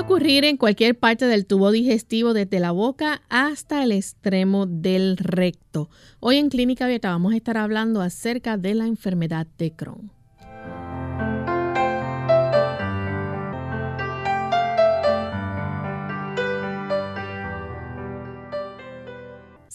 Ocurrir en cualquier parte del tubo digestivo, desde la boca hasta el extremo del recto. Hoy en Clínica Abierta vamos a estar hablando acerca de la enfermedad de Crohn.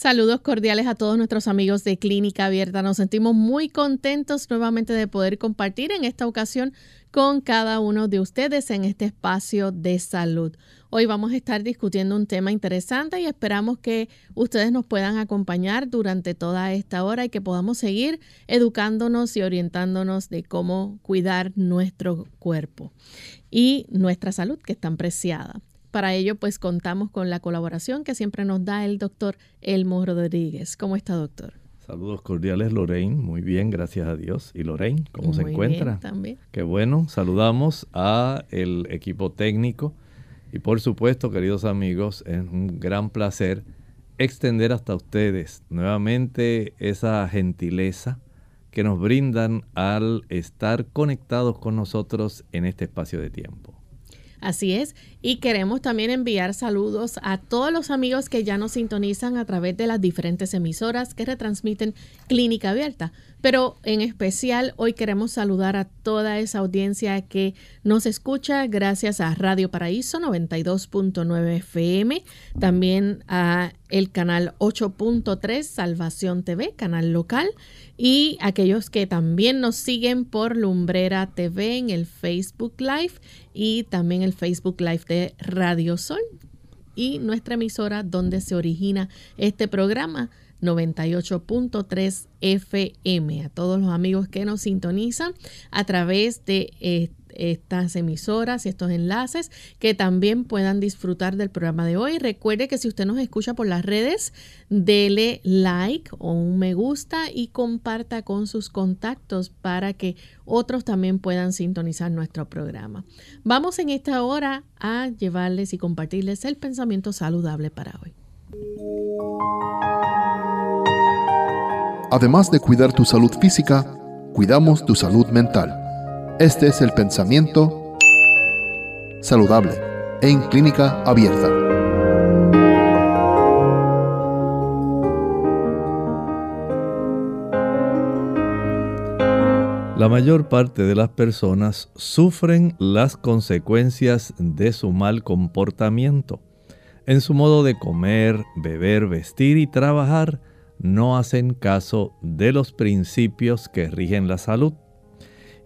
Saludos cordiales a todos nuestros amigos de Clínica Abierta. Nos sentimos muy contentos nuevamente de poder compartir en esta ocasión con cada uno de ustedes en este espacio de salud. Hoy vamos a estar discutiendo un tema interesante y esperamos que ustedes nos puedan acompañar durante toda esta hora y que podamos seguir educándonos y orientándonos de cómo cuidar nuestro cuerpo y nuestra salud que es tan preciada. Para ello, pues contamos con la colaboración que siempre nos da el doctor Elmo Rodríguez. ¿Cómo está, doctor? Saludos cordiales, Lorraine. Muy bien, gracias a Dios. ¿Y Lorraine, cómo se encuentra? Bien, también. Qué bueno. Saludamos a el equipo técnico y por supuesto, queridos amigos, es un gran placer extender hasta ustedes nuevamente esa gentileza que nos brindan al estar conectados con nosotros en este espacio de tiempo. Así es, y queremos también enviar saludos a todos los amigos que ya nos sintonizan a través de las diferentes emisoras que retransmiten Clínica Abierta. Pero en especial hoy queremos saludar a toda esa audiencia que nos escucha gracias a Radio Paraíso 92.9 FM, también a el canal 8.3 Salvación TV, canal local, y aquellos que también nos siguen por Lumbrera TV en el Facebook Live y también el Facebook Live de Radio Sol y nuestra emisora donde se origina este programa 98.3 FM. A todos los amigos que nos sintonizan a través de eh, estas emisoras y estos enlaces que también puedan disfrutar del programa de hoy. Recuerde que si usted nos escucha por las redes, dele like o un me gusta y comparta con sus contactos para que otros también puedan sintonizar nuestro programa. Vamos en esta hora a llevarles y compartirles el pensamiento saludable para hoy. Además de cuidar tu salud física, cuidamos tu salud mental. Este es el pensamiento saludable en clínica abierta. La mayor parte de las personas sufren las consecuencias de su mal comportamiento. En su modo de comer, beber, vestir y trabajar, no hacen caso de los principios que rigen la salud.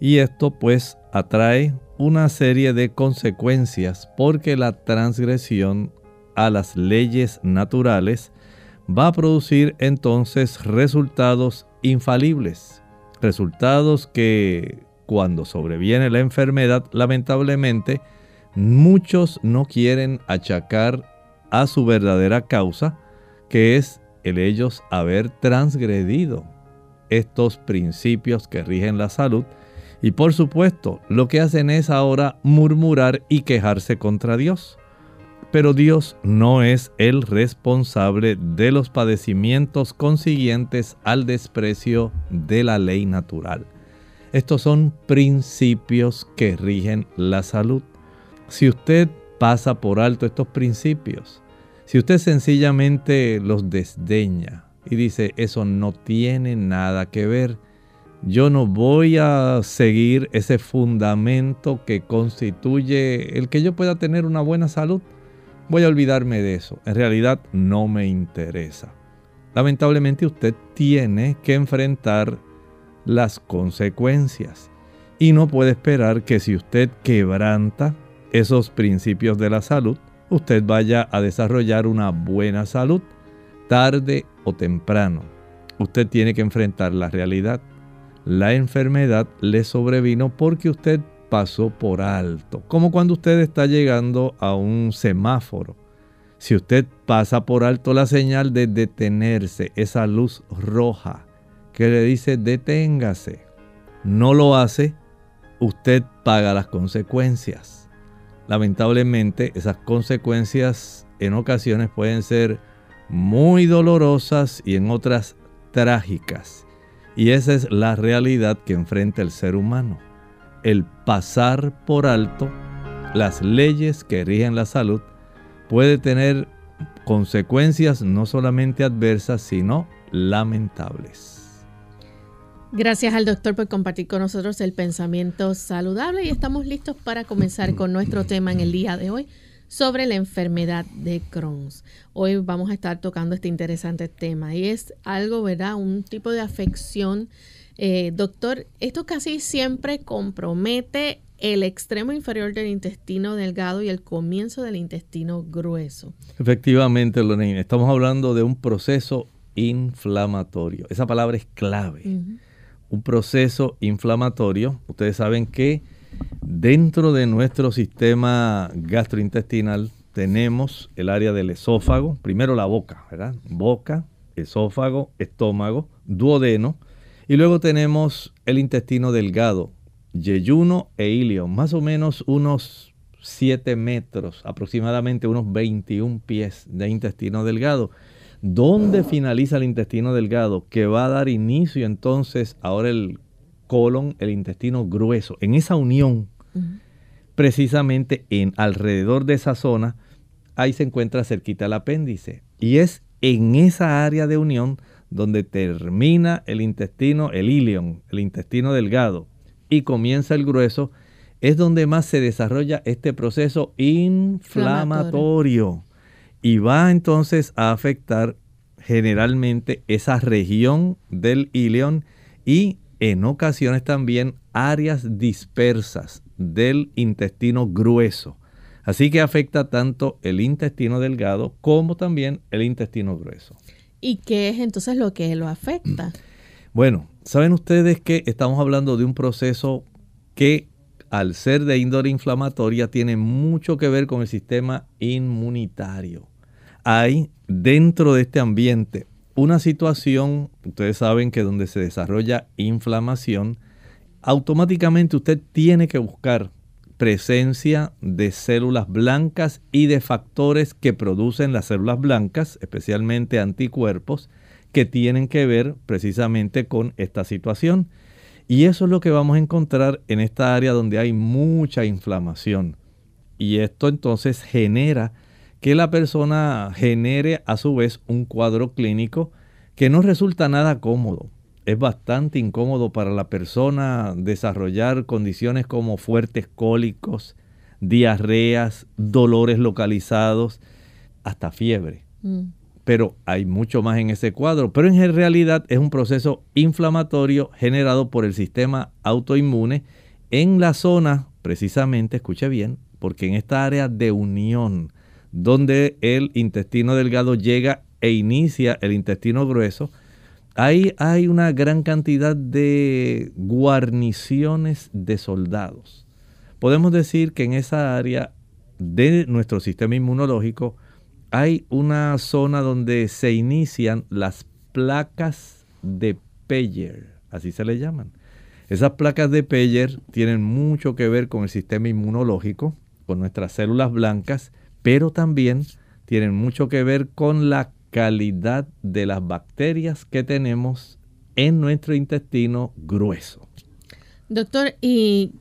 Y esto pues atrae una serie de consecuencias porque la transgresión a las leyes naturales va a producir entonces resultados infalibles, resultados que cuando sobreviene la enfermedad lamentablemente muchos no quieren achacar a su verdadera causa, que es el ellos haber transgredido estos principios que rigen la salud. Y por supuesto, lo que hacen es ahora murmurar y quejarse contra Dios. Pero Dios no es el responsable de los padecimientos consiguientes al desprecio de la ley natural. Estos son principios que rigen la salud. Si usted pasa por alto estos principios, si usted sencillamente los desdeña y dice, eso no tiene nada que ver, yo no voy a seguir ese fundamento que constituye el que yo pueda tener una buena salud, voy a olvidarme de eso. En realidad no me interesa. Lamentablemente usted tiene que enfrentar las consecuencias y no puede esperar que si usted quebranta esos principios de la salud, usted vaya a desarrollar una buena salud, tarde o temprano. Usted tiene que enfrentar la realidad. la enfermedad le sobrevino porque usted pasó por alto. Como cuando usted está llegando a un semáforo. Si usted pasa por alto la señal de detenerse, esa luz roja que le dice deténgase, no lo hace, usted paga las consecuencias. Lamentablemente esas consecuencias en ocasiones pueden ser muy dolorosas y en otras trágicas. Y esa es la realidad que enfrenta el ser humano. El pasar por alto las leyes que rigen la salud puede tener consecuencias no solamente adversas, sino lamentables. Gracias al doctor por compartir con nosotros el pensamiento saludable y estamos listos para comenzar con nuestro tema en el día de hoy sobre la enfermedad de Crohn. Hoy vamos a estar tocando este interesante tema y es algo, ¿verdad? Un tipo de afección. Eh, doctor, esto casi siempre compromete el extremo inferior del intestino delgado y el comienzo del intestino grueso. Efectivamente, Lorena, estamos hablando de un proceso inflamatorio. Esa palabra es clave. Un proceso inflamatorio. Ustedes saben que dentro de nuestro sistema gastrointestinal tenemos el área del esófago, primero la boca, ¿verdad? Boca, esófago, estómago, duodeno, y luego tenemos el intestino delgado, yeyuno e ilio, más o menos unos 7 metros, aproximadamente unos 21 pies de intestino delgado. ¿Dónde finaliza el intestino delgado? Que va a dar inicio entonces ahora el colon, el intestino grueso. En esa unión, precisamente en alrededor de esa zona, ahí se encuentra cerquita el apéndice. Y es en esa área de unión donde termina el intestino, el ilion, el intestino delgado, y comienza el grueso, es donde más se desarrolla este proceso inflamatorio. Y va entonces a afectar generalmente esa región del ilion y en ocasiones también áreas dispersas del intestino grueso. Así que afecta tanto el intestino delgado como también el intestino grueso. ¿Y qué es entonces lo que lo afecta? Bueno, saben ustedes que estamos hablando de un proceso que al ser de índole inflamatoria tiene mucho que ver con el sistema inmunitario. Hay dentro de este ambiente una situación, ustedes saben que donde se desarrolla inflamación, automáticamente usted tiene que buscar presencia de células blancas y de factores que producen las células blancas, especialmente anticuerpos, que tienen que ver precisamente con esta situación. Y eso es lo que vamos a encontrar en esta área donde hay mucha inflamación. Y esto entonces genera que la persona genere a su vez un cuadro clínico que no resulta nada cómodo. Es bastante incómodo para la persona desarrollar condiciones como fuertes cólicos, diarreas, dolores localizados, hasta fiebre. Mm pero hay mucho más en ese cuadro. Pero en realidad es un proceso inflamatorio generado por el sistema autoinmune en la zona, precisamente, escuche bien, porque en esta área de unión, donde el intestino delgado llega e inicia el intestino grueso, ahí hay una gran cantidad de guarniciones de soldados. Podemos decir que en esa área de nuestro sistema inmunológico, hay una zona donde se inician las placas de Peyer, así se le llaman. Esas placas de Peyer tienen mucho que ver con el sistema inmunológico, con nuestras células blancas, pero también tienen mucho que ver con la calidad de las bacterias que tenemos en nuestro intestino grueso. Doctor, ¿y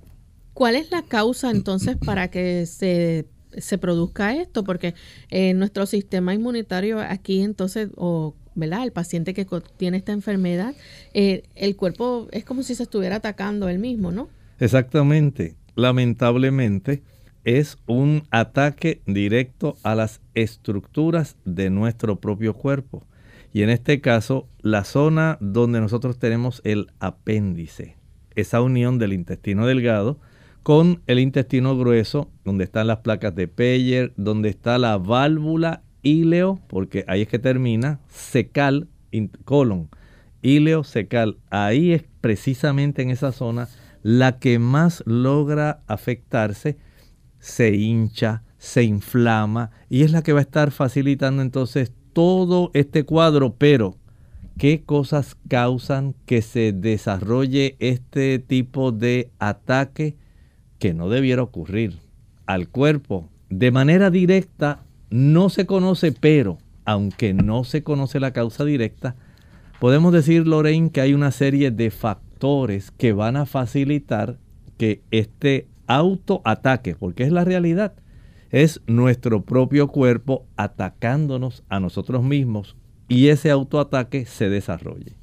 cuál es la causa entonces para que se se produzca esto, porque eh, nuestro sistema inmunitario aquí entonces, o ¿verdad? El paciente que tiene esta enfermedad, eh, el cuerpo es como si se estuviera atacando él mismo, ¿no? Exactamente. Lamentablemente es un ataque directo a las estructuras de nuestro propio cuerpo. Y en este caso, la zona donde nosotros tenemos el apéndice, esa unión del intestino delgado con el intestino grueso, donde están las placas de Peyer, donde está la válvula íleo, porque ahí es que termina, secal, colon, íleo secal. Ahí es precisamente en esa zona la que más logra afectarse, se hincha, se inflama y es la que va a estar facilitando entonces todo este cuadro, pero ¿qué cosas causan que se desarrolle este tipo de ataque que no debiera ocurrir al cuerpo? De manera directa no se conoce, pero aunque no se conoce la causa directa, podemos decir, Lorraine, que hay una serie de factores que van a facilitar que este autoataque, porque es la realidad, es nuestro propio cuerpo atacándonos a nosotros mismos y ese autoataque se desarrolle.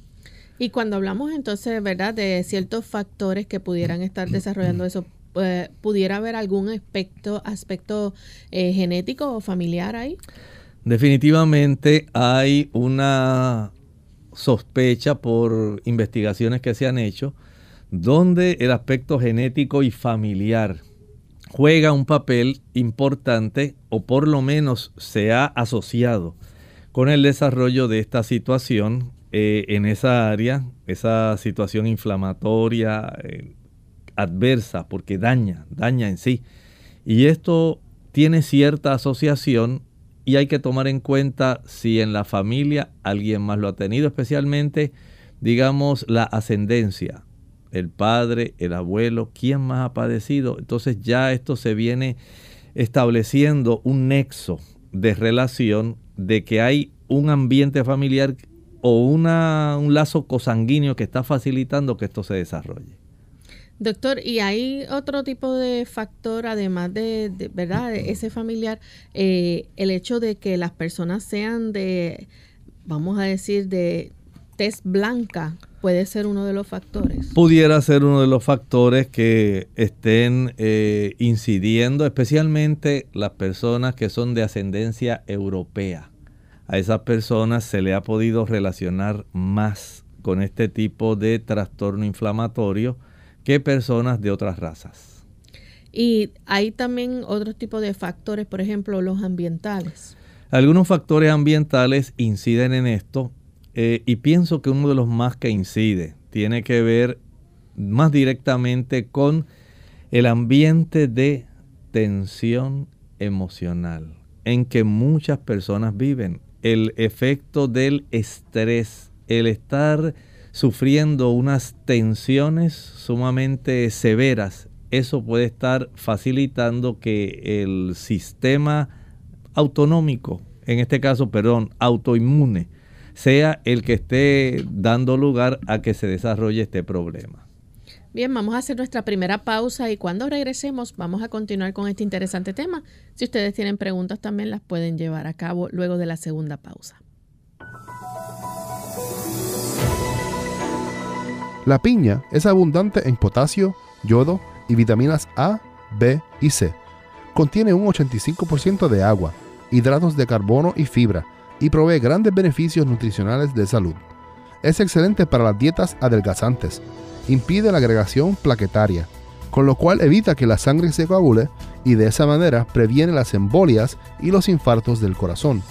Y cuando hablamos entonces, ¿verdad?, de ciertos factores que pudieran estar desarrollando eso, eh, ¿pudiera haber algún aspecto, aspecto eh, genético o familiar ahí? Definitivamente hay una sospecha por investigaciones que se han hecho donde el aspecto genético y familiar juega un papel importante o por lo menos se ha asociado con el desarrollo de esta situación eh, en esa área, esa situación inflamatoria eh, adversa, porque daña, daña en sí. Y esto tiene cierta asociación y hay que tomar en cuenta si en la familia alguien más lo ha tenido, especialmente, digamos, la ascendencia, el padre, el abuelo, quién más ha padecido. Entonces ya esto se viene estableciendo un nexo de relación de que hay un ambiente familiar o una, un lazo cosanguíneo que está facilitando que esto se desarrolle. Doctor, ¿y hay otro tipo de factor, además de, ¿verdad? ese familiar, eh, el hecho de que las personas sean de, vamos a decir, de tez blanca, puede ser uno de los factores? Pudiera ser uno de los factores que estén eh, incidiendo, especialmente las personas que son de ascendencia europea. A esas personas se le ha podido relacionar más con este tipo de trastorno inflamatorio que personas de otras razas. Y hay también otros tipos de factores, por ejemplo, los ambientales. Algunos factores ambientales inciden en esto eh, y pienso que uno de los más que incide tiene que ver más directamente con el ambiente de tensión emocional en que muchas personas viven. El efecto del estrés, el estar sufriendo unas tensiones sumamente severas, eso puede estar facilitando que el sistema autonómico, en este caso, perdón, autoinmune, sea el que esté dando lugar a que se desarrolle este problema. Bien, vamos a hacer nuestra primera pausa y cuando regresemos vamos a continuar con este interesante tema. Si ustedes tienen preguntas también las pueden llevar a cabo luego de la segunda pausa. La piña es abundante en potasio, yodo y vitaminas A, B y C. Contiene un 85% de agua, hidratos de carbono y fibra y provee grandes beneficios nutricionales de salud. Es excelente para las dietas adelgazantes. Impide la agregación plaquetaria, con lo cual evita que la sangre se coagule y de esa manera previene las embolias y los infartos del corazón.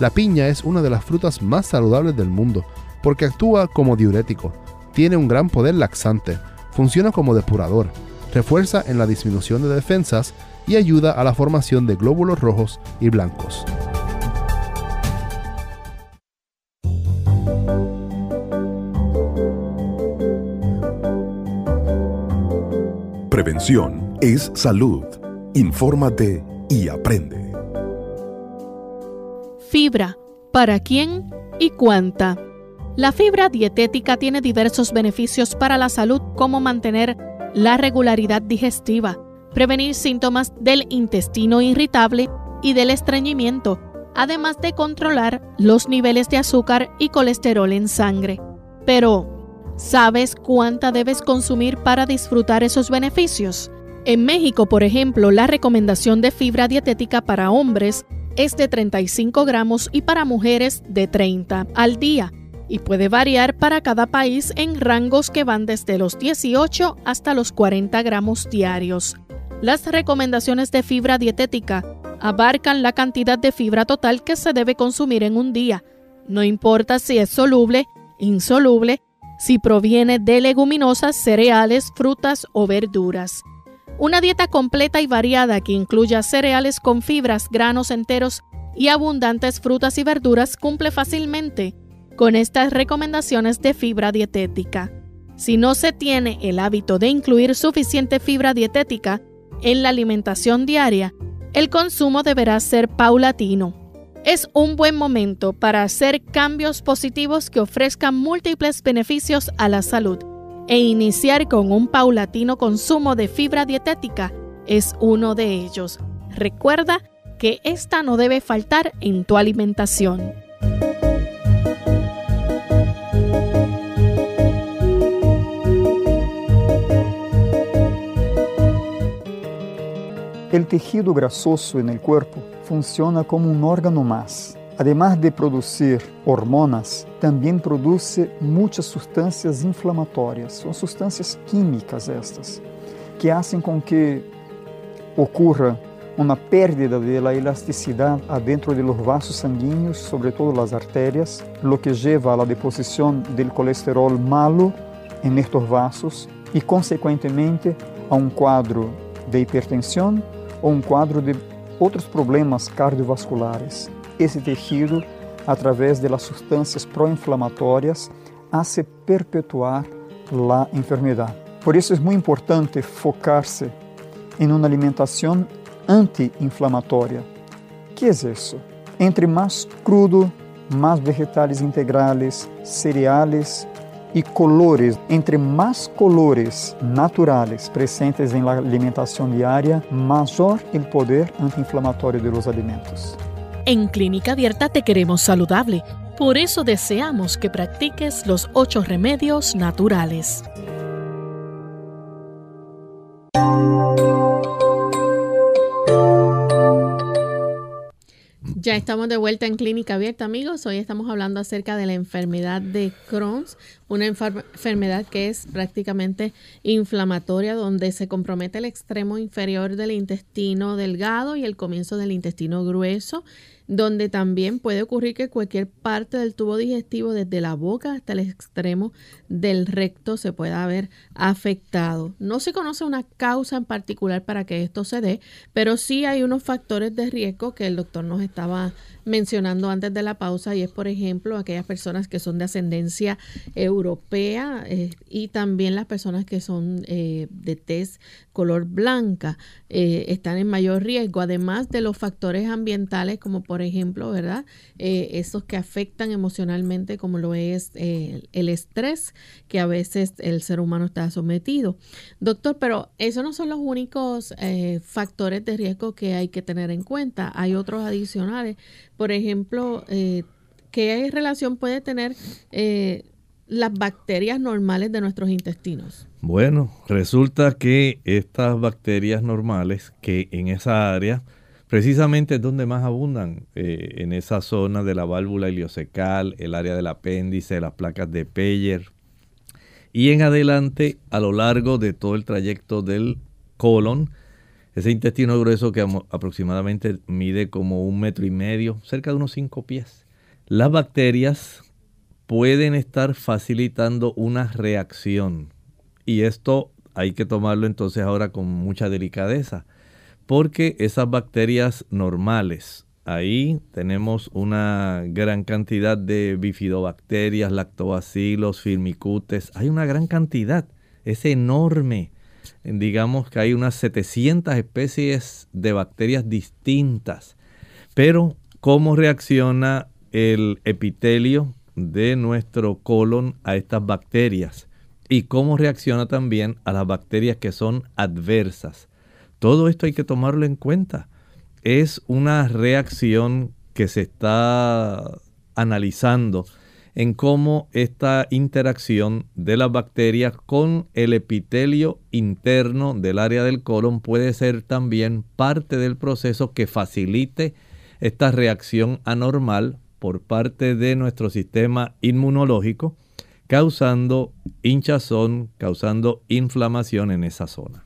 La piña es una de las frutas más saludables del mundo porque actúa como diurético tiene un gran poder laxante, funciona como depurador, refuerza en la disminución de defensas y ayuda a la formación de glóbulos rojos y blancos. Es salud. Infórmate y aprende. Fibra. ¿Para quién y cuánta? La fibra dietética tiene diversos beneficios para la salud como mantener la regularidad digestiva, prevenir síntomas del intestino irritable y del estreñimiento, además de controlar los niveles de azúcar y colesterol en sangre. Pero, ¿sabes cuánta debes consumir para disfrutar esos beneficios? En México, por ejemplo, la recomendación de fibra dietética para hombres es de 35 gramos y para mujeres de 30 al día y puede variar para cada país en rangos que van desde los 18 hasta los 40 gramos diarios. Las recomendaciones de fibra dietética abarcan la cantidad de fibra total que se debe consumir en un día, no importa si es soluble, insoluble si proviene de leguminosas, cereales, frutas o verduras. Una dieta completa y variada que incluya cereales con fibras, granos enteros y abundantes frutas y verduras cumple fácilmente con estas recomendaciones de fibra dietética. Si no se tiene el hábito de incluir suficiente fibra dietética en la alimentación diaria, el consumo deberá ser paulatino. Es un buen momento para hacer cambios positivos que ofrezcan múltiples beneficios a la salud e iniciar con un paulatino consumo de fibra dietética es uno de ellos. Recuerda que esta no debe faltar en tu alimentación. El tejido grasoso en el cuerpo funciona como un órgano más además de producir hormonas, también produce muchas sustancias inflamatorias. Son sustancias químicas estas, que hacen con que ocurra una pérdida de la elasticidad adentro de los vasos sanguíneos, sobre todo las arterias, lo que lleva a la deposición del colesterol malo en estos vasos y consecuentemente a un cuadro de hipertensión o un cuadro de otros problemas cardiovasculares esse tejido, através das substâncias pró-inflamatórias, hace perpetuar a enfermidade. Por isso é muito importante focar-se em uma alimentação anti-inflamatória. que é isso? Entre mais crudo, mais vegetais integrales, cereais e colores, entre mais colores naturais presentes em la alimentação diária, maior o poder anti-inflamatório de los alimentos. En Clínica Abierta te queremos saludable, por eso deseamos que practiques los ocho remedios naturales. Ya estamos de vuelta en Clínica Abierta, amigos. Hoy estamos hablando acerca de la enfermedad de Crohn's, una enfermedad que es prácticamente inflamatoria, donde se compromete el extremo inferior del intestino delgado y el comienzo del intestino grueso donde también puede ocurrir que cualquier parte del tubo digestivo, desde la boca hasta el extremo del recto, se pueda haber afectado. No se conoce una causa en particular para que esto se dé, pero sí hay unos factores de riesgo que el doctor nos estaba mencionando antes de la pausa y es, por ejemplo, aquellas personas que son de ascendencia europea eh, y también las personas que son eh, de tez color blanca eh, están en mayor riesgo, además de los factores ambientales como por ejemplo, ¿verdad? esos que afectan emocionalmente como lo es el estrés que a veces el ser humano está sometido. Doctor, pero esos no son los únicos factores de riesgo que hay que tener en cuenta, hay otros adicionales por ejemplo, eh, ¿qué relación puede tener eh, las bacterias normales de nuestros intestinos? Bueno, resulta que estas bacterias normales que en esa área precisamente es donde más abundan, eh, en esa zona de la válvula iliocecal, el área del apéndice, las placas de Peyer, y en adelante a lo largo de todo el trayecto del colon, ese intestino grueso que aproximadamente mide como un metro y medio, cerca de unos cinco pies. Las bacterias pueden estar facilitando una reacción. Y esto hay que tomarlo entonces ahora con mucha delicadeza. Porque esas bacterias normales, ahí tenemos una gran cantidad de bifidobacterias, lactobacilos, firmicutes, hay una gran cantidad, es enorme digamos que hay unas 700 especies de bacterias distintas. Pero, ¿cómo reacciona el epitelio de nuestro colon a estas bacterias? Y cómo reacciona también a las bacterias que son adversas. Todo esto hay que tomarlo en cuenta. Es una reacción que se está analizando en cómo esta interacción de las bacterias con el epitelio interno del área del colon puede ser también parte del proceso que facilite esta reacción anormal por parte de nuestro sistema inmunológico, causando hinchazón, causando inflamación en esa zona.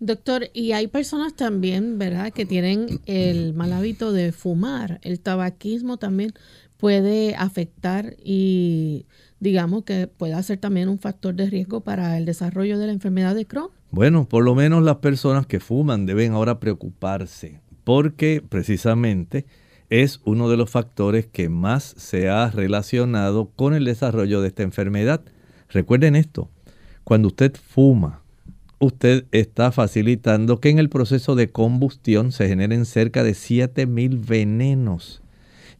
Doctor, y hay personas también, ¿verdad?, que tienen el mal hábito de fumar. El tabaquismo también puede afectar y digamos que pueda ser también un factor de riesgo para el desarrollo de la enfermedad de Crohn? Bueno, por lo menos las personas que fuman deben ahora preocuparse porque precisamente es uno de los factores que más se ha relacionado con el desarrollo de esta enfermedad. Recuerden esto, cuando usted fuma, usted está facilitando que en el proceso de combustión se generen cerca de 7000 venenos.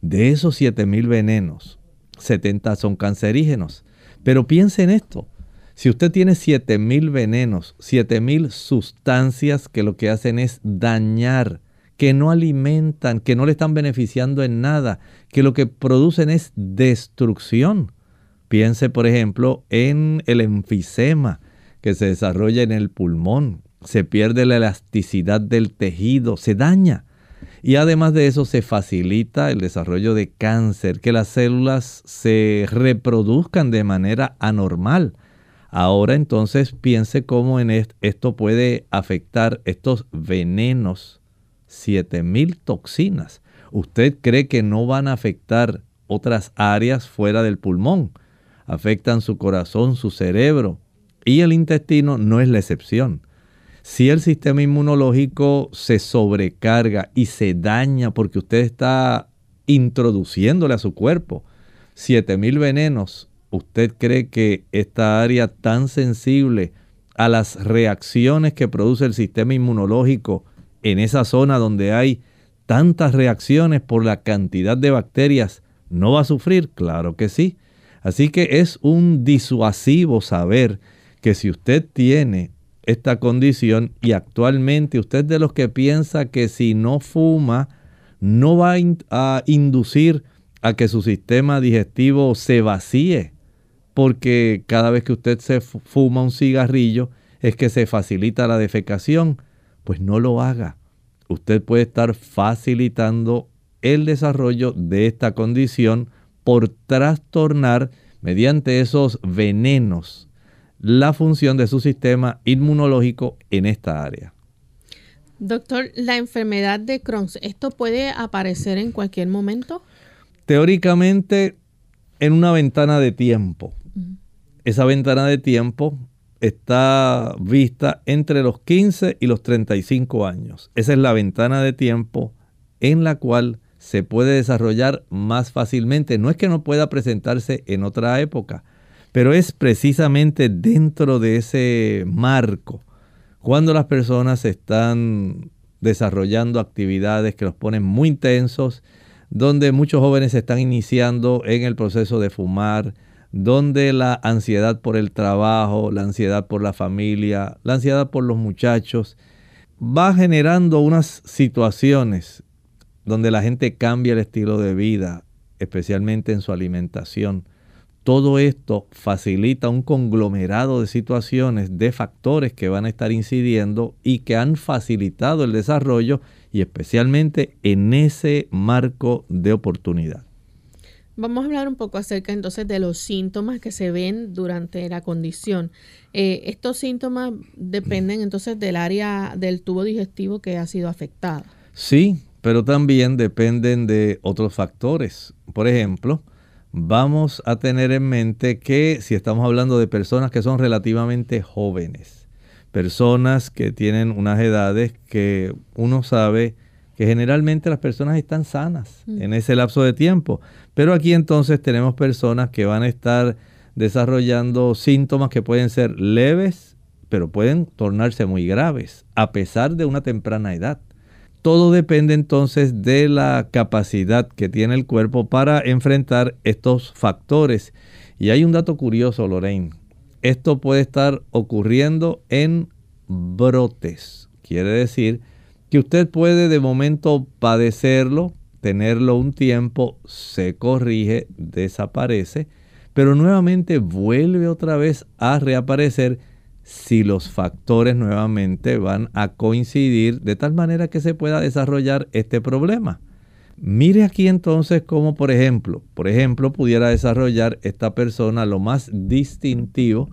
De esos 7000 venenos, 70 son cancerígenos. Pero piense en esto, si usted tiene 7000 venenos, 7000 sustancias que lo que hacen es dañar que no alimentan, que no le están beneficiando en nada, que lo que producen es destrucción. Piense, por ejemplo, en el enfisema que se desarrolla en el pulmón. Se pierde la elasticidad del tejido, se daña. Y además de eso se facilita el desarrollo de cáncer, que las células se reproduzcan de manera anormal. Ahora entonces piense cómo en esto puede afectar estos venenos 7000 toxinas. ¿Usted cree que no van a afectar otras áreas fuera del pulmón? Afectan su corazón, su cerebro y el intestino no es la excepción. Si el sistema inmunológico se sobrecarga y se daña porque usted está introduciéndole a su cuerpo 7000 venenos, ¿usted cree que esta área tan sensible a las reacciones que produce el sistema inmunológico en esa zona donde hay tantas reacciones por la cantidad de bacterias, ¿no va a sufrir? Claro que sí. Así que es un disuasivo saber que si usted tiene esta condición y actualmente usted de los que piensa que si no fuma no va a inducir a que su sistema digestivo se vacíe, porque cada vez que usted se fuma un cigarrillo es que se facilita la defecación pues no lo haga. Usted puede estar facilitando el desarrollo de esta condición por trastornar mediante esos venenos la función de su sistema inmunológico en esta área. Doctor, la enfermedad de Crohn, ¿esto puede aparecer en cualquier momento? Teóricamente, en una ventana de tiempo. Esa ventana de tiempo está vista entre los 15 y los 35 años. Esa es la ventana de tiempo en la cual se puede desarrollar más fácilmente. No es que no pueda presentarse en otra época, pero es precisamente dentro de ese marco cuando las personas están desarrollando actividades que los ponen muy intensos, donde muchos jóvenes están iniciando en el proceso de fumar, donde la ansiedad por el trabajo, la ansiedad por la familia, la ansiedad por los muchachos, va generando unas situaciones donde la gente cambia el estilo de vida, especialmente en su alimentación. Todo esto facilita un conglomerado de situaciones, de factores que van a estar incidiendo y que han facilitado el desarrollo y especialmente en ese marco de oportunidad. Vamos a hablar un poco acerca entonces de los síntomas que se ven durante la condición. Eh, estos síntomas dependen entonces del área del tubo digestivo que ha sido afectada. Sí, pero también dependen de otros factores. Por ejemplo, vamos a tener en mente que si estamos hablando de personas que son relativamente jóvenes, personas que tienen unas edades que uno sabe que generalmente las personas están sanas mm. en ese lapso de tiempo. Pero aquí entonces tenemos personas que van a estar desarrollando síntomas que pueden ser leves, pero pueden tornarse muy graves, a pesar de una temprana edad. Todo depende entonces de la capacidad que tiene el cuerpo para enfrentar estos factores. Y hay un dato curioso, Lorraine. Esto puede estar ocurriendo en brotes. Quiere decir que usted puede de momento padecerlo, tenerlo un tiempo, se corrige, desaparece, pero nuevamente vuelve otra vez a reaparecer si los factores nuevamente van a coincidir de tal manera que se pueda desarrollar este problema. Mire aquí entonces cómo, por ejemplo, por ejemplo, pudiera desarrollar esta persona lo más distintivo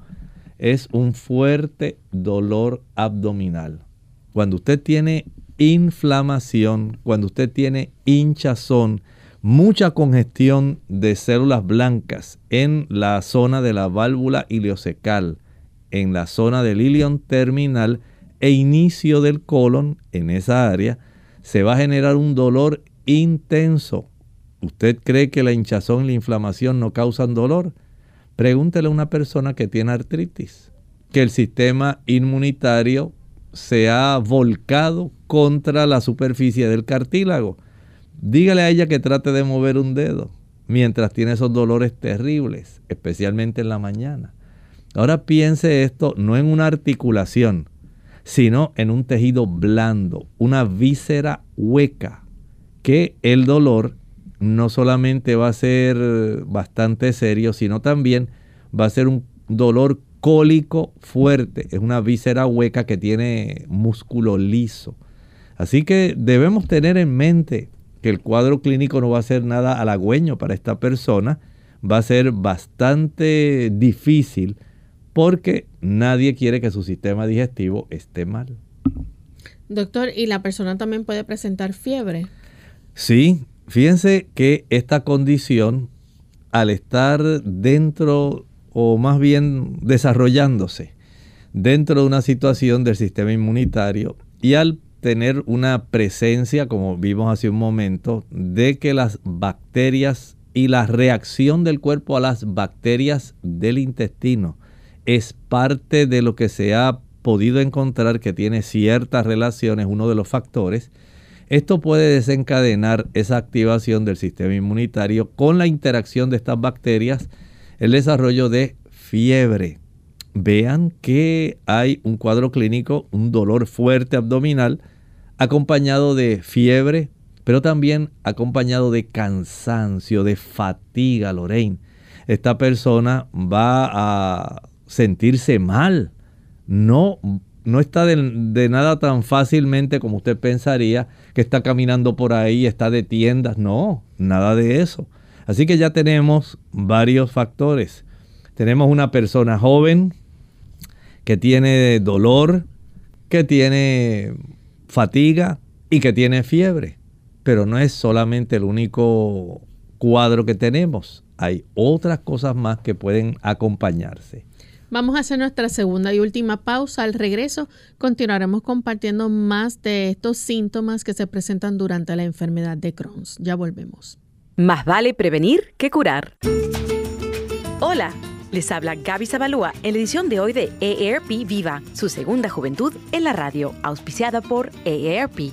es un fuerte dolor abdominal. Cuando usted tiene inflamación, cuando usted tiene hinchazón, mucha congestión de células blancas en la zona de la válvula ileocecal, en la zona del ilion terminal e inicio del colon, en esa área, se va a generar un dolor intenso. ¿Usted cree que la hinchazón y la inflamación no causan dolor? Pregúntele a una persona que tiene artritis, que el sistema inmunitario se ha volcado contra la superficie del cartílago. Dígale a ella que trate de mover un dedo mientras tiene esos dolores terribles, especialmente en la mañana. Ahora piense esto no en una articulación, sino en un tejido blando, una víscera hueca, que el dolor no solamente va a ser bastante serio, sino también va a ser un dolor cólico fuerte. Es una víscera hueca que tiene músculo liso. Así que debemos tener en mente que el cuadro clínico no va a ser nada halagüeño para esta persona. Va a ser bastante difícil porque nadie quiere que su sistema digestivo esté mal. Doctor, ¿y la persona también puede presentar fiebre? Sí, fíjense que esta condición, al estar dentro, o más bien desarrollándose, dentro de una situación del sistema inmunitario, y al tener una presencia, como vimos hace un momento, de que las bacterias y la reacción del cuerpo a las bacterias del intestino es parte de lo que se ha podido encontrar que tiene ciertas relaciones, uno de los factores. Esto puede desencadenar esa activación del sistema inmunitario con la interacción de estas bacterias, el desarrollo de fiebre. Vean que hay un cuadro clínico, un dolor fuerte abdominal, acompañado de fiebre, pero también acompañado de cansancio, de fatiga, Lorraine. Esta persona va a sentirse mal. No, no está de, nada tan fácilmente como usted pensaría que está caminando por ahí, está de tiendas. No, nada de eso. Así que ya tenemos varios factores. Tenemos una persona joven que tiene dolor, que tiene fatiga y que tiene fiebre. Pero no es solamente el único cuadro que tenemos. Hay otras cosas más que pueden acompañarse. Vamos a hacer nuestra segunda y última pausa. Al regreso continuaremos compartiendo más de estos síntomas que se presentan durante la enfermedad de Crohn. Ya volvemos. Más vale prevenir que curar. Hola, les habla Gaby Zabalúa en la edición de hoy de EARP Viva, su segunda juventud en la radio, auspiciada por EARP.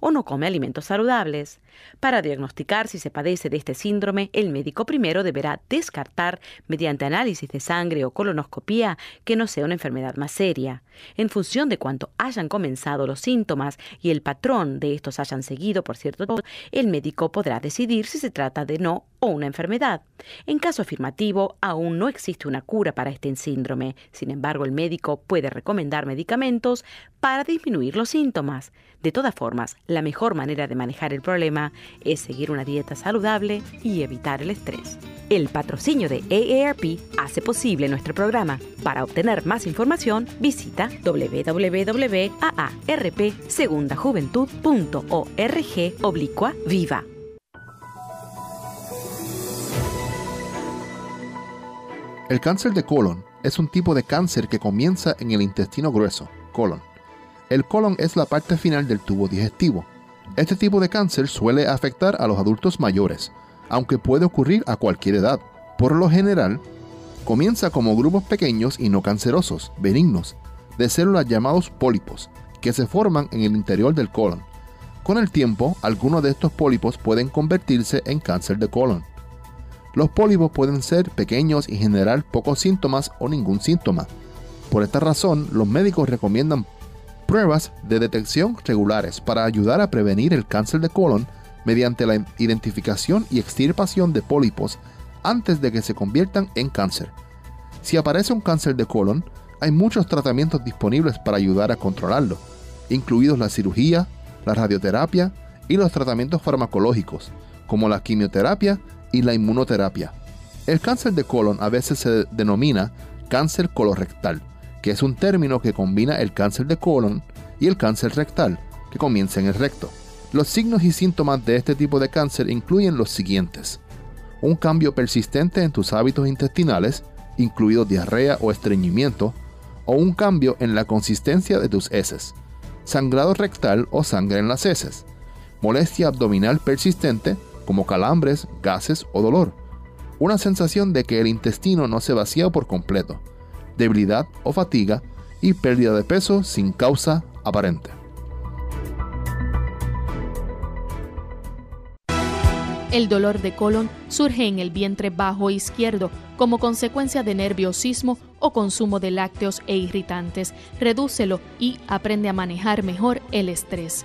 o no come alimentos saludables. Para diagnosticar si se padece de este síndrome, el médico primero deberá descartar, mediante análisis de sangre o colonoscopía, que no sea una enfermedad más seria. En función de cuánto hayan comenzado los síntomas y el patrón de estos hayan seguido por cierto el médico podrá decidir si se trata de no o una enfermedad. En caso afirmativo, aún no existe una cura para este síndrome. Sin embargo, el médico puede recomendar medicamentos para disminuir los síntomas. De todas formas, la mejor manera de manejar el problema es seguir una dieta saludable y evitar el estrés. El patrocinio de AARP hace posible nuestro programa. Para obtener más información, visita www.aarpsegundajuventud.org oblicua viva. El cáncer de colon es un tipo de cáncer que comienza en el intestino grueso, colon el colon es la parte final del tubo digestivo. Este tipo de cáncer suele afectar a los adultos mayores, aunque puede ocurrir a cualquier edad. Por lo general, comienza como grupos pequeños y no cancerosos, benignos, de células llamados pólipos, que se forman en el interior del colon. Con el tiempo, algunos de estos pólipos pueden convertirse en cáncer de colon. Los pólipos pueden ser pequeños y generar pocos síntomas o ningún síntoma. Por esta razón, los médicos recomiendan pruebas de detección regulares para ayudar a prevenir el cáncer de colon mediante la identificación y extirpación de pólipos antes de que se conviertan en cáncer. Si aparece un cáncer de colon, hay muchos tratamientos disponibles para ayudar a controlarlo, incluidos la cirugía, la radioterapia y los tratamientos farmacológicos, como la quimioterapia y la inmunoterapia. El cáncer de colon a veces se denomina cáncer colorectal, que es un término que combina el cáncer de colon y el cáncer rectal, que comienza en el recto. Los signos y síntomas de este tipo de cáncer incluyen los siguientes. Un cambio persistente en tus hábitos intestinales, incluido diarrea o estreñimiento, o un cambio en la consistencia de tus heces, sangrado rectal o sangre en las heces, molestia abdominal persistente como calambres, gases o dolor, una sensación de que el intestino no se vacía por completo, debilidad o fatiga y pérdida de peso sin causa aparente. El dolor de colon surge en el vientre bajo izquierdo como consecuencia de nerviosismo o consumo de lácteos e irritantes. Redúcelo y aprende a manejar mejor el estrés.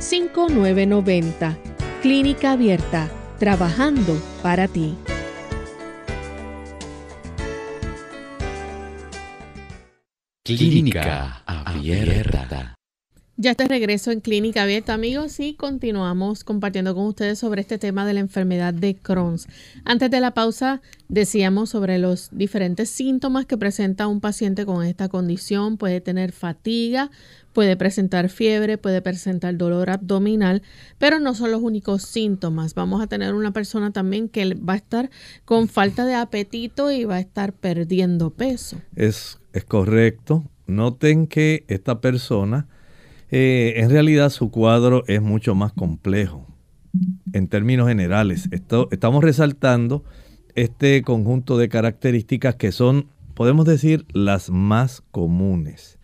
787-282-5990. Clínica Abierta, trabajando para ti. Clínica Abierta. Ya te regreso en Clínica Abierta, amigos, y continuamos compartiendo con ustedes sobre este tema de la enfermedad de Crohn. Antes de la pausa, decíamos sobre los diferentes síntomas que presenta un paciente con esta condición. Puede tener fatiga, puede presentar fiebre, puede presentar dolor abdominal, pero no son los únicos síntomas. Vamos a tener una persona también que va a estar con falta de apetito y va a estar perdiendo peso. Es, es correcto. Noten que esta persona eh, en realidad su cuadro es mucho más complejo en términos generales. estamos resaltando este conjunto de características que son, podemos decir, las más comunes.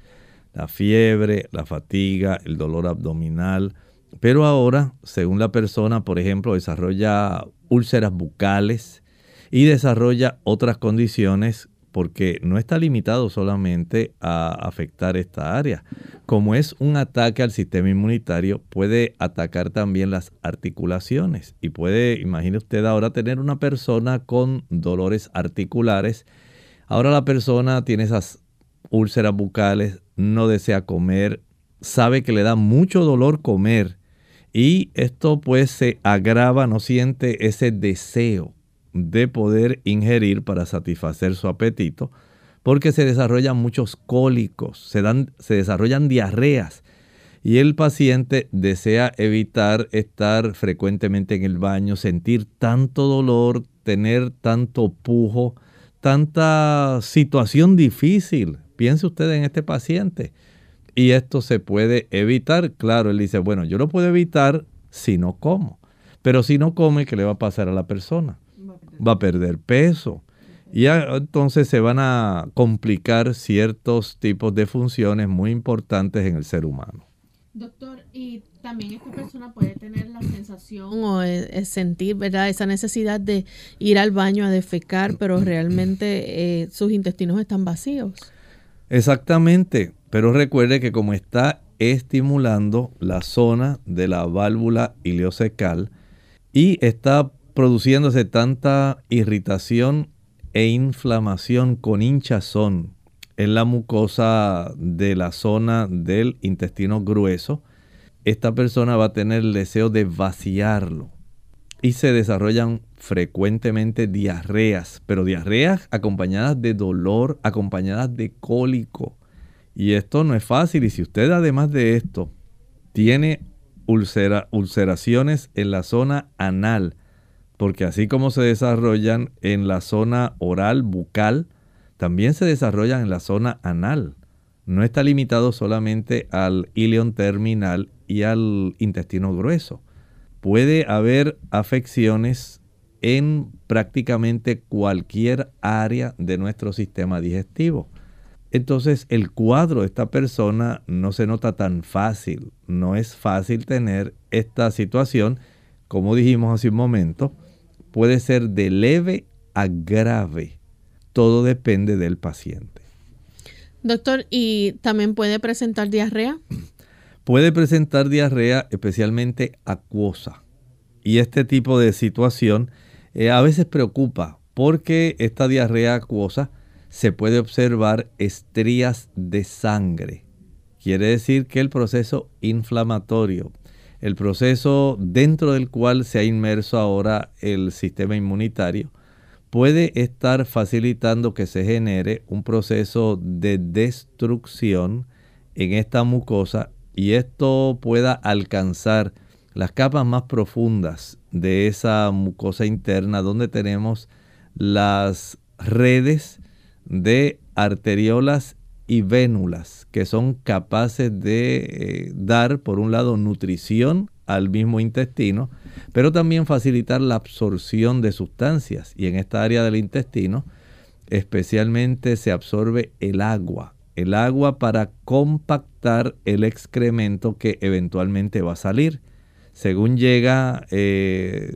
La fiebre, la fatiga, el dolor abdominal. Pero ahora, según la persona, por ejemplo, desarrolla úlceras bucales y desarrolla otras condiciones porque no está limitado solamente a afectar esta área. Como es un ataque al sistema inmunitario, puede atacar también las articulaciones y puede, imagine usted ahora tener una persona con dolores articulares. Ahora la persona tiene esas úlceras bucales, no desea comer, sabe que le da mucho dolor comer y esto pues se agrava, no siente ese deseo de poder ingerir para satisfacer su apetito, porque se desarrollan muchos cólicos, se, dan, se desarrollan diarreas y el paciente desea evitar estar frecuentemente en el baño, sentir tanto dolor, tener tanto pujo, tanta situación difícil. Piense usted en este paciente. Y esto se puede evitar. Claro, él dice, bueno, yo lo puedo evitar si no como. Pero si no come, ¿qué le va a pasar a la persona? va a perder peso. Y entonces se van a complicar ciertos tipos de funciones muy importantes en el ser humano. Doctor, y también esta persona puede tener la sensación o e, sentir, ¿verdad? Esa necesidad de ir al baño a defecar, pero realmente eh, sus intestinos están vacíos. Exactamente, pero recuerde que como está estimulando la zona de la válvula ileocecal y está produciéndose tanta irritación e inflamación con hinchazón en la mucosa de la zona del intestino grueso, esta persona va a tener el deseo de vaciarlo y se desarrollan frecuentemente diarreas, pero diarreas acompañadas de dolor, acompañadas de cólico. Y esto no es fácil y si usted además de esto tiene ulceraciones en la zona anal, porque así como se desarrollan en la zona oral bucal, también se desarrollan en la zona anal. No está limitado solamente al ilion terminal y al intestino grueso. Puede haber afecciones en prácticamente cualquier área de nuestro sistema digestivo. Entonces el cuadro de esta persona no se nota tan fácil. No es fácil tener esta situación. Como dijimos hace un momento, puede ser de leve a grave. Todo depende del paciente. Doctor, ¿y también puede presentar diarrea? Puede presentar diarrea especialmente acuosa. Y este tipo de situación eh, a veces preocupa porque esta diarrea acuosa se puede observar estrías de sangre. Quiere decir que el proceso inflamatorio, el proceso dentro del cual se ha inmerso ahora el sistema inmunitario, puede estar facilitando que se genere un proceso de destrucción en esta mucosa y esto pueda alcanzar las capas más profundas de esa mucosa interna donde tenemos las redes de arteriolas y vénulas que son capaces de eh, dar por un lado nutrición al mismo intestino, pero también facilitar la absorción de sustancias. Y en esta área del intestino especialmente se absorbe el agua el agua para compactar el excremento que eventualmente va a salir. Según llega eh,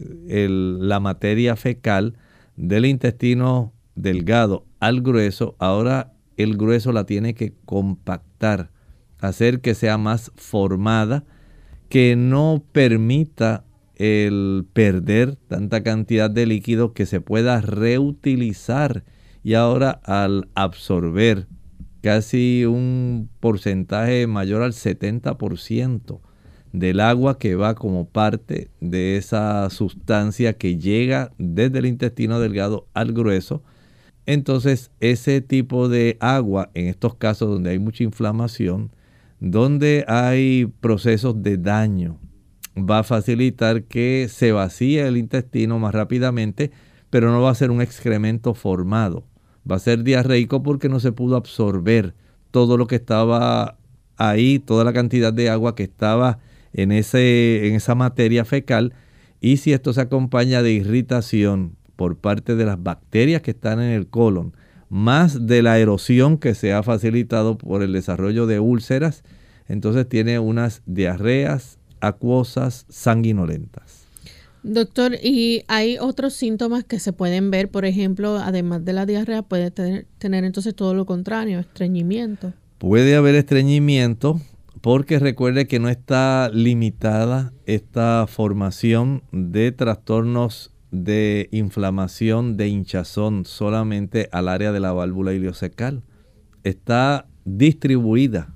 la materia fecal del intestino delgado al grueso, ahora el grueso la tiene que compactar, hacer que sea más formada, que no permita el perder tanta cantidad de líquido que se pueda reutilizar y ahora al absorber casi un porcentaje mayor al 70% del agua que va como parte de esa sustancia que llega desde el intestino delgado al grueso. Entonces ese tipo de agua, en estos casos donde hay mucha inflamación, donde hay procesos de daño, va a facilitar que se vacíe el intestino más rápidamente, pero no va a ser un excremento formado va a ser diarreico porque no se pudo absorber todo lo que estaba ahí, toda la cantidad de agua que estaba en, ese, en esa materia fecal. Y si esto se acompaña de irritación por parte de las bacterias que están en el colon, más de la erosión que se ha facilitado por el desarrollo de úlceras, entonces tiene unas diarreas acuosas sanguinolentas. Doctor, ¿y hay otros síntomas que se pueden ver? Por ejemplo, además de la diarrea, puede tener, entonces todo lo contrario, estreñimiento. Puede haber estreñimiento porque recuerde que no está limitada esta formación de trastornos de inflamación, de hinchazón solamente al área de la válvula ileocecal. Está distribuida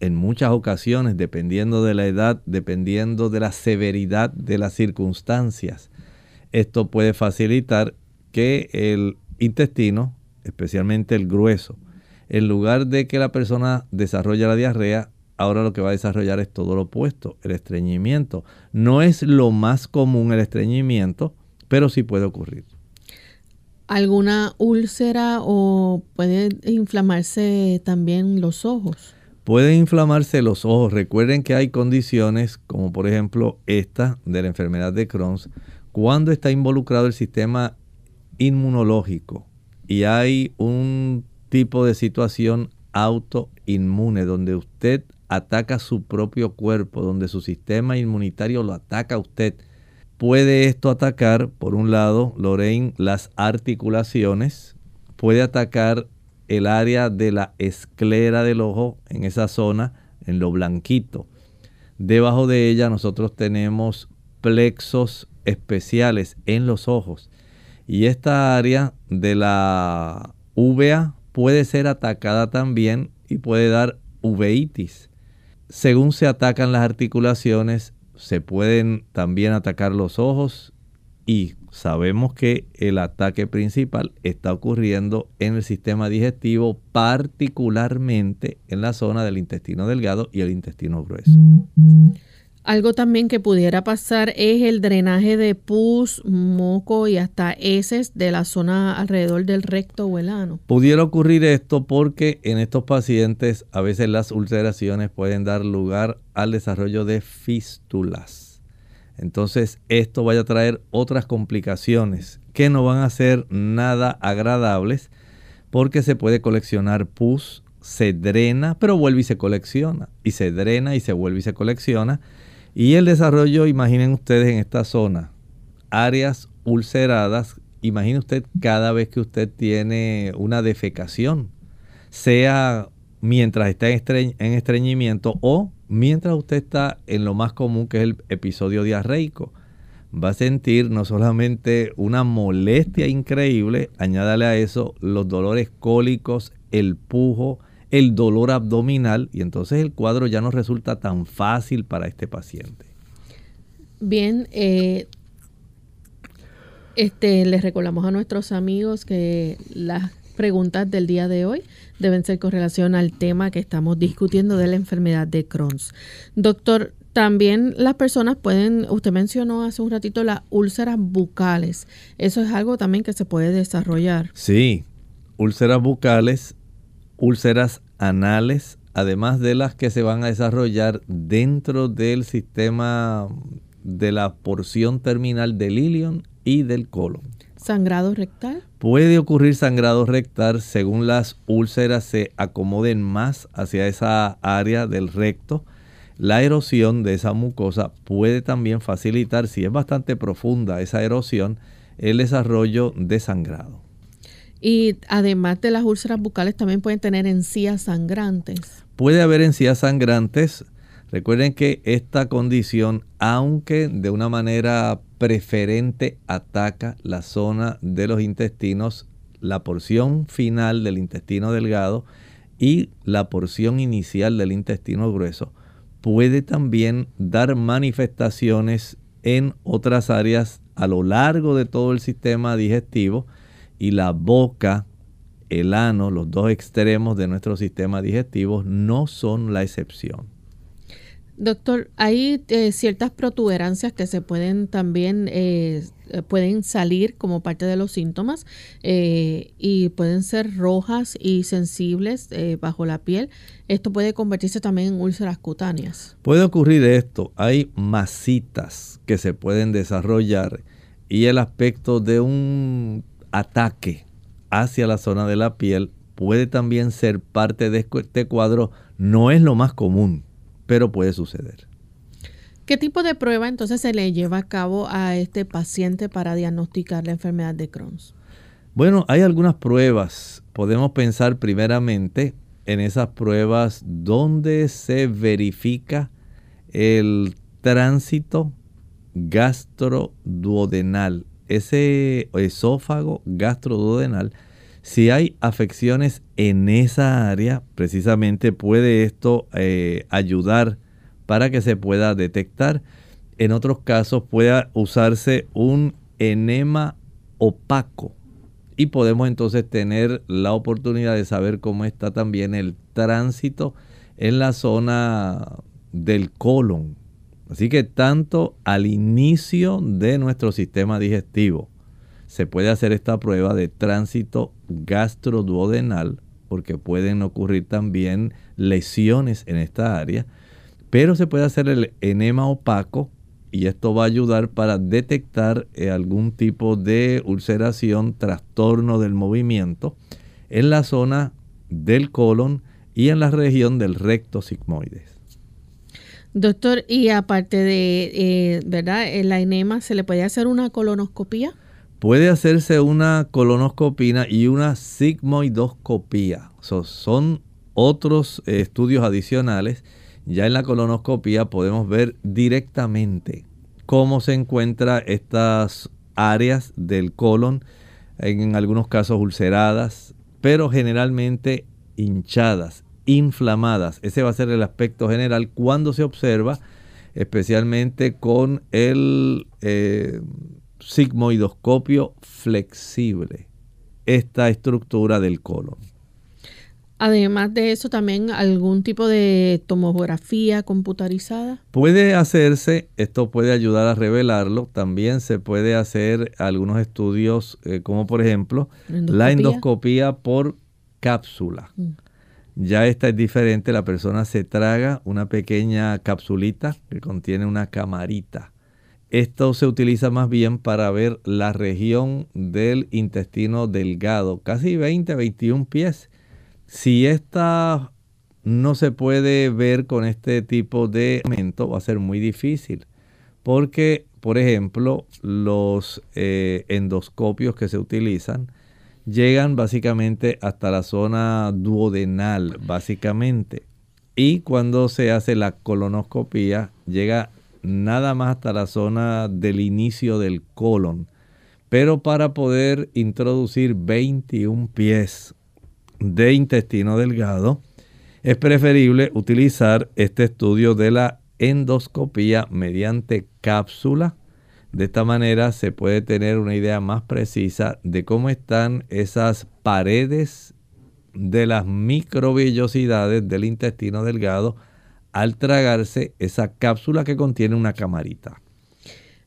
en muchas ocasiones, dependiendo de la edad, dependiendo de la severidad de las circunstancias, esto puede facilitar que el intestino, especialmente el grueso, en lugar de que la persona desarrolle la diarrea, ahora lo que va a desarrollar es todo lo opuesto, el estreñimiento. No es lo más común el estreñimiento, pero sí puede ocurrir. ¿Alguna úlcera o puede inflamarse también los ojos? Pueden inflamarse los ojos. Recuerden que hay condiciones como por ejemplo esta de la enfermedad de Crohn, cuando está involucrado el sistema inmunológico y hay un tipo de situación autoinmune donde usted ataca su propio cuerpo, donde su sistema inmunitario lo ataca a usted. Puede esto atacar, por un lado, Lorraine, las articulaciones, puede atacar el área de la esclera del ojo, en esa zona, en lo blanquito. Debajo de ella nosotros tenemos plexos especiales en los ojos. Y esta área de la uvea puede ser atacada también y puede dar uveitis. Según se atacan las articulaciones, se pueden también atacar los ojos y sabemos que el ataque principal está ocurriendo en el sistema digestivo, particularmente en la zona del intestino delgado y el intestino grueso. Algo también que pudiera pasar es el drenaje de pus, moco y hasta heces de la zona alrededor del recto o. Pudiera ocurrir esto porque en estos pacientes a veces las ulceraciones pueden dar lugar al desarrollo de fístulas. Entonces esto vaya a traer otras complicaciones que no van a ser nada agradables porque se puede coleccionar pus, se drena, pero vuelve y se colecciona, y se drena y se vuelve y se colecciona y el desarrollo, imaginen ustedes en esta zona, áreas ulceradas, imagine usted cada vez que usted tiene una defecación, sea mientras está en, estreñimiento o mientras usted está en lo más común que es el episodio diarreico. Va a sentir no solamente una molestia increíble, añádale a eso los dolores cólicos, el pujo, el dolor abdominal y entonces el cuadro ya no resulta tan fácil para este paciente. Bien, eh, este, les recordamos a nuestros amigos que las preguntas del día de hoy deben ser con relación al tema que estamos discutiendo de la enfermedad de Crohn's. Doctor, también las personas pueden, usted mencionó hace un ratito las úlceras bucales. Eso es algo también que se puede desarrollar. Sí, úlceras bucales úlceras anales, además de las que se van a desarrollar dentro del sistema de la porción terminal del ilion y del colon. ¿Sangrado rectal? Puede ocurrir sangrado rectal según las úlceras se acomoden más hacia esa área del recto. La erosión de esa mucosa puede también facilitar, si es bastante profunda esa erosión, el desarrollo de sangrado. Y además de las úlceras bucales también pueden tener encías sangrantes. Puede haber encías sangrantes. Recuerden que esta condición, aunque de una manera preferente ataca la zona de los intestinos, la porción final del intestino delgado y la porción inicial del intestino grueso, puede también dar manifestaciones en otras áreas a lo largo de todo el sistema digestivo y la boca, el ano, los dos extremos de nuestro sistema digestivo no son la excepción. Doctor, hay eh, ciertas protuberancias que se pueden también eh, pueden salir como parte de los síntomas eh, y pueden ser rojas y sensibles bajo la piel. Esto puede convertirse también en úlceras cutáneas. Puede ocurrir esto. Hay masitas que se pueden desarrollar y el aspecto de un ataque hacia la zona de la piel puede también ser parte de este cuadro. No es lo más común, pero puede suceder. ¿Qué tipo de prueba entonces se le lleva a cabo a este paciente para diagnosticar la enfermedad de Crohn? Bueno, hay algunas pruebas. Podemos pensar primeramente en esas pruebas donde se verifica el tránsito gastroduodenal ese esófago gastroduodenal, si hay afecciones en esa área, precisamente puede esto eh, ayudar para que se pueda detectar. En otros casos puede usarse un enema opaco y podemos entonces tener la oportunidad de saber cómo está también el tránsito en la zona del colon, Así que tanto al inicio de nuestro sistema digestivo se puede hacer esta prueba de tránsito gastroduodenal porque pueden ocurrir también lesiones en esta área, pero se puede hacer el enema opaco y esto va a ayudar para detectar eh, algún tipo de ulceración, trastorno del movimiento en la zona del colon y en la región del recto sigmoides. Doctor, y aparte de, eh, ¿verdad? La enema, ¿se le puede hacer una colonoscopía? Puede hacerse una colonoscopina y una sigmoidoscopía. son otros estudios adicionales. Ya en la colonoscopía podemos ver directamente cómo se encuentran estas áreas del colon, en algunos casos ulceradas, pero generalmente hinchadas inflamadas. Ese va a ser el aspecto general cuando se observa, especialmente con el eh, sigmoidoscopio flexible, esta estructura del colon. Además de eso, también algún tipo de tomografía computarizada. Puede hacerse, esto puede ayudar a revelarlo. También se puede hacer algunos estudios, eh, como por ejemplo la endoscopía por cápsula. Mm. Ya esta es diferente, la persona se traga una pequeña capsulita que contiene una camarita. Esto se utiliza más bien para ver la región del intestino delgado, casi 20-21 pies si esta no se puede ver con este tipo de elemento, va a ser muy difícil. Porque, por ejemplo, los eh, endoscopios que se utilizan llegan básicamente hasta la zona duodenal, básicamente. Y cuando se hace la colonoscopía, llega nada más hasta la zona del inicio del colon. Pero para poder introducir 21 pies de intestino delgado, es preferible utilizar este estudio de la endoscopía mediante cápsula. De esta manera se puede tener una idea más precisa de cómo están esas paredes de las microvellosidades del intestino delgado al tragarse esa cápsula que contiene una camarita.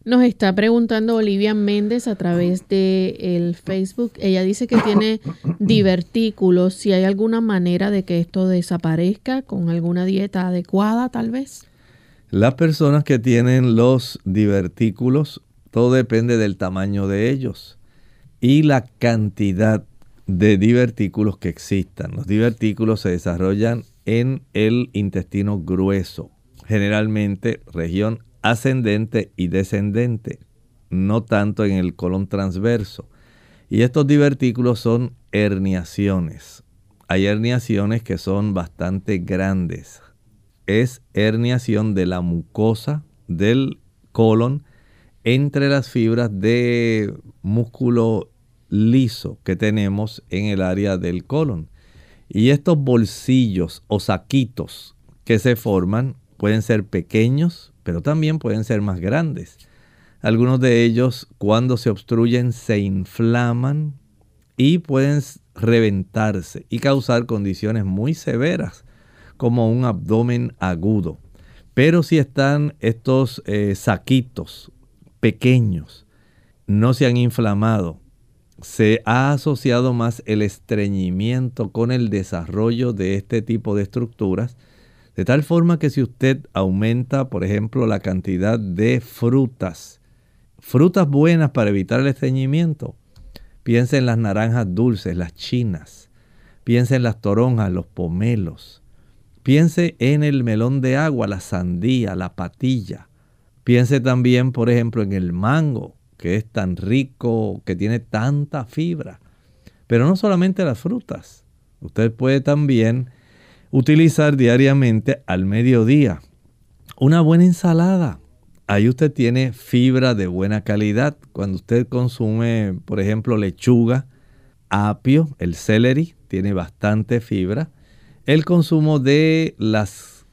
Nos está preguntando Olivia Méndez a través de el Facebook. Ella dice que tiene divertículos. Si hay alguna manera de que esto desaparezca con alguna dieta adecuada, tal vez. Las personas que tienen los divertículos, todo depende del tamaño de ellos y la cantidad de divertículos que existan. Los divertículos se desarrollan en el intestino grueso, generalmente región ascendente y descendente, no tanto en el colon transverso. Y estos divertículos son herniaciones. Hay herniaciones que son bastante grandes. Es herniación de la mucosa del colon entre las fibras de músculo liso que tenemos en el área del colon. Y estos bolsillos o saquitos que se forman pueden ser pequeños, pero también pueden ser más grandes. Algunos de ellos cuando se obstruyen se inflaman y pueden reventarse y causar condiciones muy severas como un abdomen agudo. Pero si están estos eh, saquitos pequeños, no se han inflamado, se ha asociado más el estreñimiento con el desarrollo de este tipo de estructuras, de tal forma que si usted aumenta, por ejemplo, la cantidad de frutas, frutas buenas para evitar el estreñimiento, piense en las naranjas dulces, las chinas, piense en las toronjas, los pomelos, piense en el melón de agua, la sandía, la patilla, piense también, por ejemplo, en el mango, que es tan rico, que tiene tanta fibra. Pero no solamente las frutas, usted puede también utilizar diariamente al mediodía. Una buena ensalada. Ahí usted tiene fibra de buena calidad. Cuando usted consume, por ejemplo, lechuga, apio, el celery, tiene bastante fibra. El consumo de las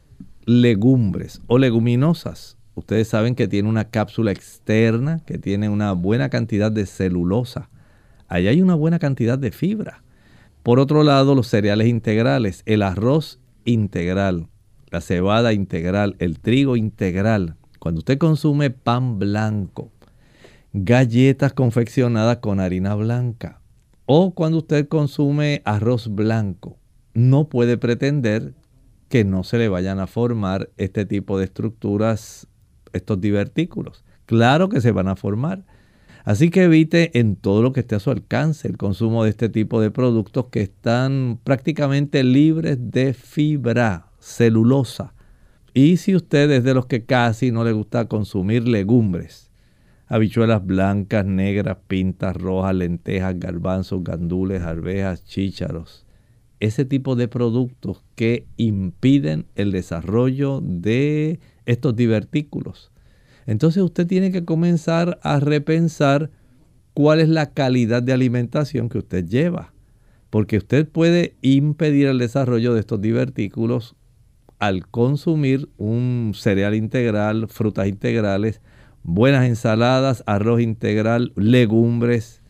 legumbres o leguminosas. Ustedes saben que tiene una cápsula externa que tiene una buena cantidad de celulosa. Ahí hay una buena cantidad de fibra. Por otro lado, los cereales integrales, el arroz integral, la cebada integral, el trigo integral. Cuando usted consume pan blanco, galletas confeccionadas con harina blanca, o cuando usted consume arroz blanco, no puede pretender que no se le vayan a formar este tipo de estructuras, estos divertículos. Claro que se van a formar. Así que evite en todo lo que esté a su alcance el consumo de este tipo de productos que están prácticamente libres de fibra, celulosa. Y si usted es de los que casi no le gusta consumir legumbres, habichuelas blancas, negras, pintas rojas, lentejas, garbanzos, gandules, arvejas, chícharos, ese tipo de productos que impiden el desarrollo de estos divertículos entonces usted tiene que comenzar a repensar cuál es la calidad de alimentación que usted lleva. Porque usted puede impedir el desarrollo de estos divertículos al consumir un cereal integral, frutas integrales, buenas ensaladas, arroz integral, legumbres.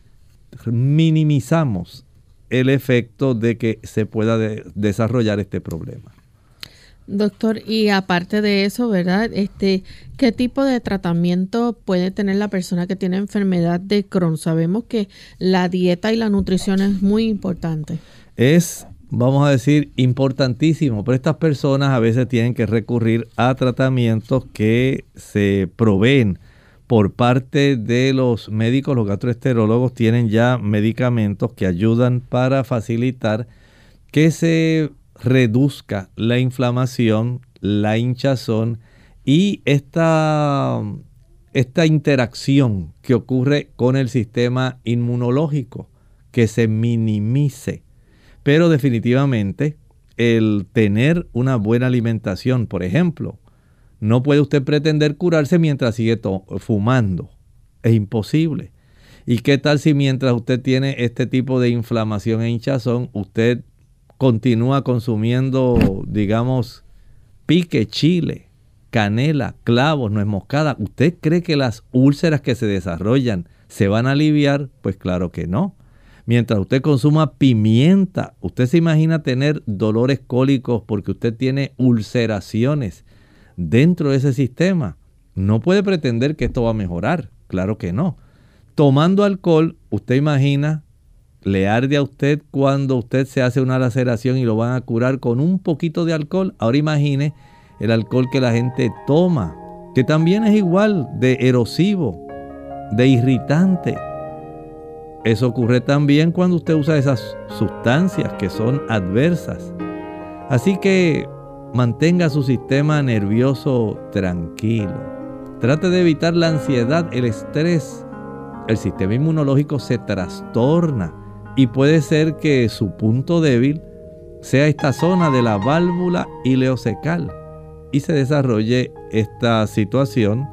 Minimizamos el efecto de que se pueda desarrollar este problema. Doctor, y aparte de eso, ¿verdad? Este, ¿qué tipo de tratamiento puede tener la persona que tiene enfermedad de Crohn? Sabemos que la dieta y la nutrición es muy importante. Es, vamos a decir, importantísimo, pero estas personas a veces tienen que recurrir a tratamientos que se proveen por parte de los médicos, los gastroenterólogos tienen ya medicamentos que ayudan para facilitar que se reduzca la inflamación, la hinchazón y esta, esta interacción que ocurre con el sistema inmunológico, que se minimice. Pero definitivamente el tener una buena alimentación, por ejemplo, no puede usted pretender curarse mientras sigue fumando. Es imposible. ¿Y qué tal si mientras usted tiene este tipo de inflamación e hinchazón, usted continúa consumiendo, digamos, pique, chile, canela, clavos, nuez moscada, ¿usted cree que las úlceras que se desarrollan se van a aliviar? Pues claro que no. Mientras usted consuma pimienta, usted se imagina tener dolores cólicos porque usted tiene ulceraciones dentro de ese sistema. No puede pretender que esto va a mejorar, claro que no. Tomando alcohol, usted imagina le arde a usted cuando usted se hace una laceración y lo van a curar con un poquito de alcohol. Ahora imagine el alcohol que la gente toma, que también es igual de erosivo, de irritante. Eso ocurre también cuando usted usa esas sustancias que son adversas. Así que mantenga su sistema nervioso tranquilo. Trate de evitar la ansiedad, el estrés. El sistema inmunológico se trastorna y puede ser que su punto débil sea esta zona de la válvula ileocecal y se desarrolle esta situación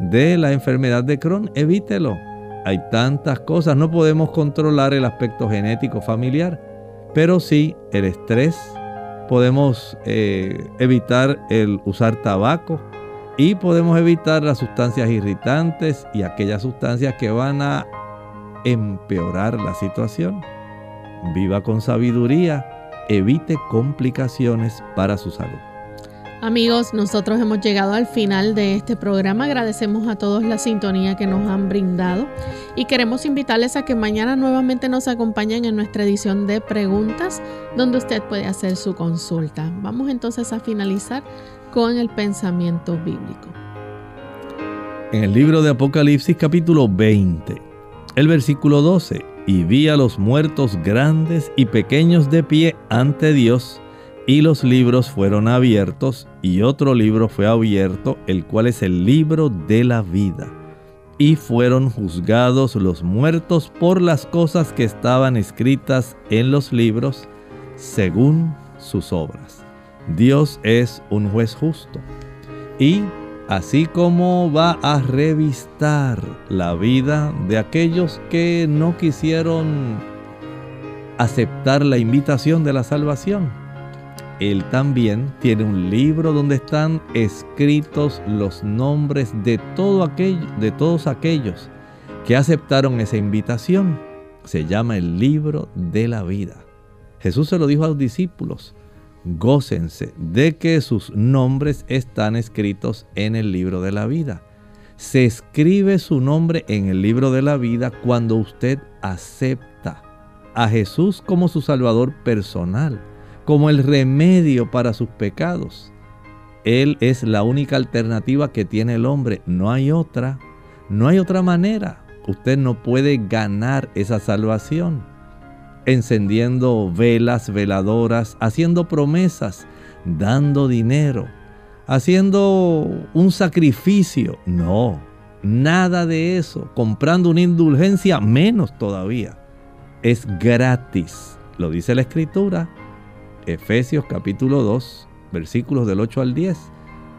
de la enfermedad de Crohn. Evítelo. Hay tantas cosas, no podemos controlar el aspecto genético familiar, pero sí el estrés. Podemos eh, evitar el usar tabaco y podemos evitar las sustancias irritantes y aquellas sustancias que van a empeorar la situación. Viva con sabiduría, evite complicaciones para su salud. Amigos, nosotros hemos llegado al final de este programa. Agradecemos a todos la sintonía que nos han brindado y queremos invitarles a que mañana nuevamente nos acompañen en nuestra edición de preguntas donde usted puede hacer su consulta. Vamos entonces a finalizar con el pensamiento bíblico. En el libro de Apocalipsis capítulo 20 el versículo 12, y vi a los muertos grandes y pequeños de pie ante Dios, y los libros fueron abiertos, y otro libro fue abierto, el cual es el libro de la vida. Y fueron juzgados los muertos por las cosas que estaban escritas en los libros, según sus obras. Dios es un juez justo. Y así como va a revistar la vida de aquellos que no quisieron aceptar la invitación de la salvación. Él también tiene un libro donde están escritos los nombres de, todo de todos aquellos que aceptaron esa invitación. Se llama el libro de la vida. Jesús se lo dijo a los discípulos gócense de que sus nombres están escritos en el libro de la vida. Se escribe su nombre en el libro de la vida cuando usted acepta a Jesús como su Salvador personal, como el remedio para sus pecados. Él es la única alternativa que tiene el hombre, no hay otra, no hay otra manera. Usted no puede ganar esa salvación encendiendo velas, veladoras, haciendo promesas, dando dinero, haciendo un sacrificio. No, nada de eso. Comprando una indulgencia, menos todavía. Es gratis. Lo dice la escritura. Efesios capítulo 2, versículos del 8 al 10.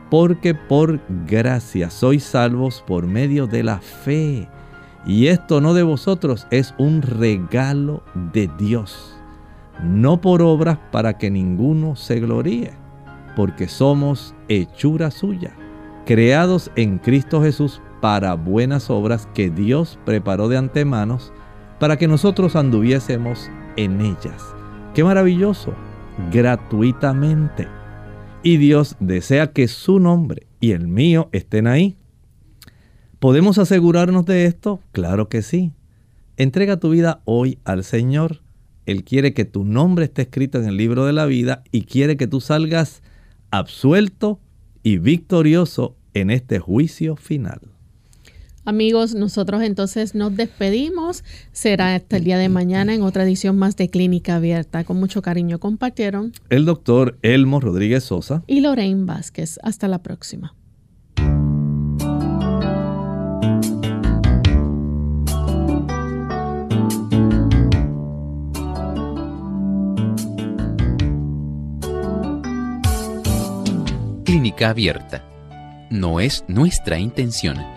Porque por gracia sois salvos por medio de la fe y esto no de vosotros, es un regalo de Dios, no por obras para que ninguno se gloríe, porque somos hechura suya, creados en Cristo Jesús para buenas obras que Dios preparó de antemanos para que nosotros anduviésemos en ellas. ¡Qué maravilloso! Gratuitamente. Y Dios desea que su nombre y el mío estén ahí. ¿Podemos asegurarnos de esto? Claro que sí. Entrega tu vida hoy al Señor. Él quiere que tu nombre esté escrito en el libro de la vida y quiere que tú salgas absuelto y victorioso en este juicio final. Amigos, nosotros entonces nos despedimos. Será hasta el día de mañana en otra edición más de Clínica Abierta. Con mucho cariño compartieron el doctor Elmo Rodríguez Sosa y Lorraine Vázquez. Hasta la próxima. Clínica Abierta. No es nuestra intención